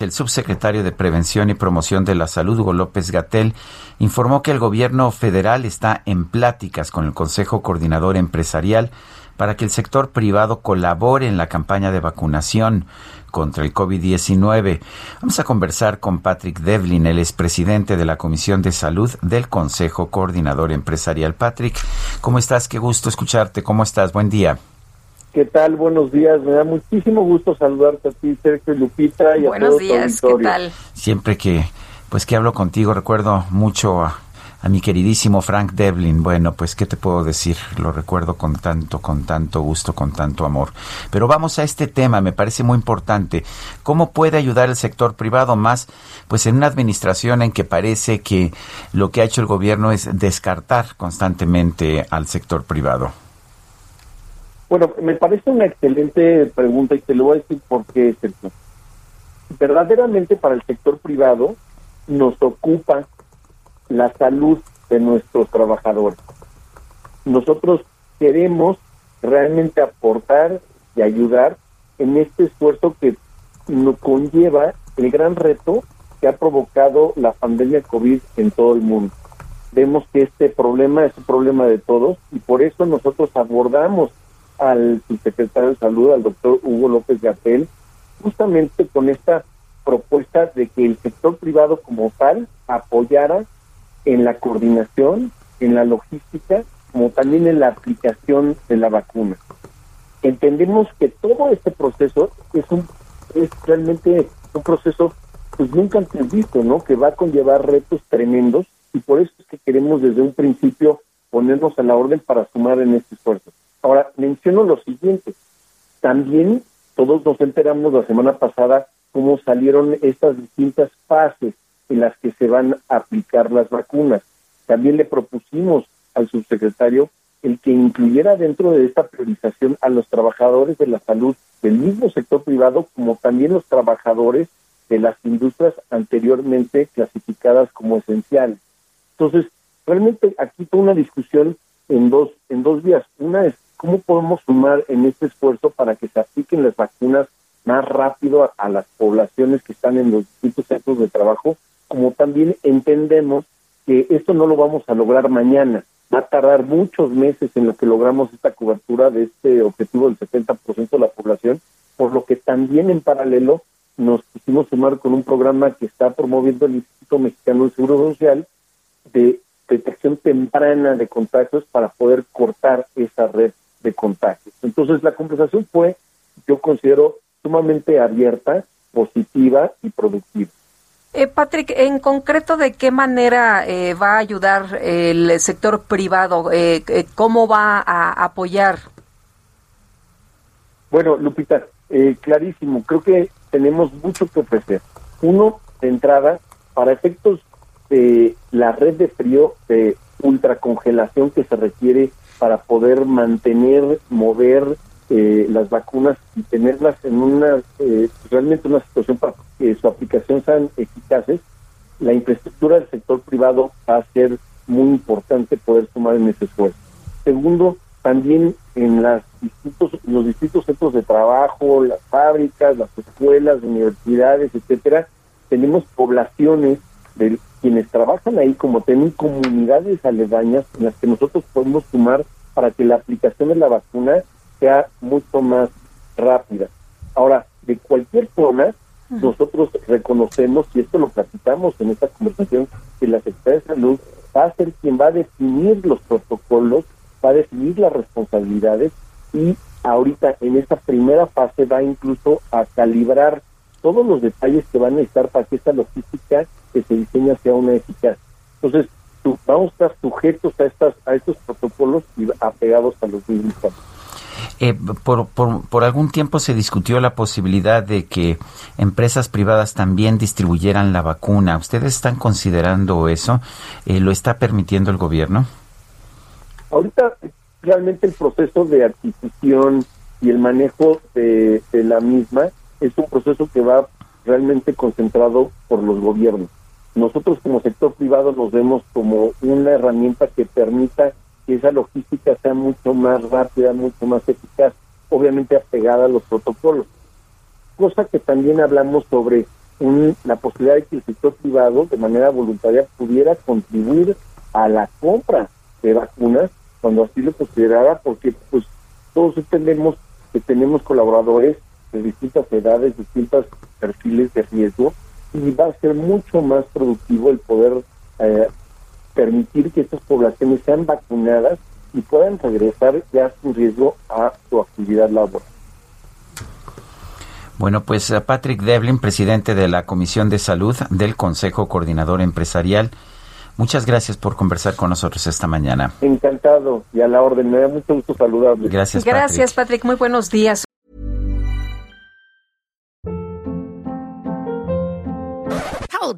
El subsecretario de Prevención y Promoción de la Salud, Hugo López Gatel, informó que el gobierno federal está en pláticas con el Consejo Coordinador Empresarial para que el sector privado colabore en la campaña de vacunación contra el COVID-19. Vamos a conversar con Patrick Devlin, el expresidente de la Comisión de Salud del Consejo Coordinador Empresarial. Patrick, ¿cómo estás? Qué gusto escucharte. ¿Cómo estás? Buen día. ¿Qué tal? Buenos días. Me da muchísimo gusto saludarte a ti, Sergio Lupita. Y Buenos días, ¿qué tal? Siempre que, pues que hablo contigo, recuerdo mucho a, a, mi queridísimo Frank Devlin. Bueno, pues, ¿qué te puedo decir? Lo recuerdo con tanto, con tanto gusto, con tanto amor. Pero vamos a este tema, me parece muy importante. ¿Cómo puede ayudar el sector privado más, pues, en una administración en que parece que lo que ha hecho el gobierno es descartar constantemente al sector privado? Bueno, me parece una excelente pregunta y te lo voy a decir por qué, Sergio. Verdaderamente para el sector privado nos ocupa la salud de nuestros trabajadores. Nosotros queremos realmente aportar y ayudar en este esfuerzo que nos conlleva el gran reto que ha provocado la pandemia COVID en todo el mundo. Vemos que este problema es un problema de todos y por eso nosotros abordamos al subsecretario de Salud, al doctor Hugo López Gatel, justamente con esta propuesta de que el sector privado como tal apoyara en la coordinación, en la logística, como también en la aplicación de la vacuna. Entendemos que todo este proceso es un es realmente un proceso pues nunca antes visto, ¿no? Que va a conllevar retos tremendos y por eso es que queremos desde un principio ponernos a la orden para sumar en este esfuerzo. Ahora, menciono lo siguiente. También todos nos enteramos la semana pasada cómo salieron estas distintas fases en las que se van a aplicar las vacunas. También le propusimos al subsecretario el que incluyera dentro de esta priorización a los trabajadores de la salud del mismo sector privado como también los trabajadores de las industrias anteriormente clasificadas como esenciales. Entonces, realmente aquí fue una discusión en dos en dos vías. Una es cómo podemos sumar en este esfuerzo para que se apliquen las vacunas más rápido a, a las poblaciones que están en los distintos centros de trabajo, como también entendemos que esto no lo vamos a lograr mañana. Va a tardar muchos meses en lo que logramos esta cobertura de este objetivo del 70% de la población, por lo que también en paralelo nos quisimos sumar con un programa que está promoviendo el Instituto Mexicano de Seguro Social de detección temprana de contagios para poder cortar esa red de contagios. Entonces la conversación fue, yo considero, sumamente abierta, positiva y productiva. Eh, Patrick, en concreto, ¿de qué manera eh, va a ayudar el sector privado? Eh, eh ¿Cómo va a apoyar? Bueno, Lupita, eh, clarísimo, creo que tenemos mucho que ofrecer. Uno, de entrada, para efectos de la red de frío de ultracongelación que se requiere para poder mantener, mover eh, las vacunas y tenerlas en una eh, realmente una situación para que su aplicación sean eficaces, la infraestructura del sector privado va a ser muy importante poder sumar en ese esfuerzo. Segundo, también en las distintos, los distintos centros de trabajo, las fábricas, las escuelas, universidades, etcétera, tenemos poblaciones de quienes trabajan ahí como tienen comunidades aledañas en las que nosotros podemos sumar para que la aplicación de la vacuna sea mucho más rápida. Ahora, de cualquier forma, nosotros reconocemos, y esto lo platicamos en esta conversación, que la Secretaría de Salud va a ser quien va a definir los protocolos, va a definir las responsabilidades y ahorita en esta primera fase va incluso a calibrar todos los detalles que van a estar para que esta logística que se diseña sea una eficaz. Entonces, vamos a estar sujetos a estas a estos protocolos y apegados a los mismos. Eh, por, por, por, algún tiempo se discutió la posibilidad de que empresas privadas también distribuyeran la vacuna. ¿Ustedes están considerando eso? Eh, ¿Lo está permitiendo el gobierno? Ahorita realmente el proceso de adquisición y el manejo de, de la misma es un proceso que va realmente concentrado por los gobiernos. Nosotros como sector privado nos vemos como una herramienta que permita que esa logística sea mucho más rápida, mucho más eficaz, obviamente apegada a los protocolos. Cosa que también hablamos sobre la posibilidad de que el sector privado de manera voluntaria pudiera contribuir a la compra de vacunas cuando así lo considerara, porque pues todos entendemos que tenemos colaboradores de distintas edades, distintos perfiles de riesgo, y va a ser mucho más productivo el poder eh, permitir que estas poblaciones sean vacunadas y puedan regresar ya sin riesgo a su actividad laboral. Bueno, pues eh, Patrick Devlin, presidente de la Comisión de Salud del Consejo Coordinador Empresarial, muchas gracias por conversar con nosotros esta mañana. Encantado y a la orden, me da mucho gusto saludarle. Gracias, Patrick. Gracias, Patrick. Muy buenos días.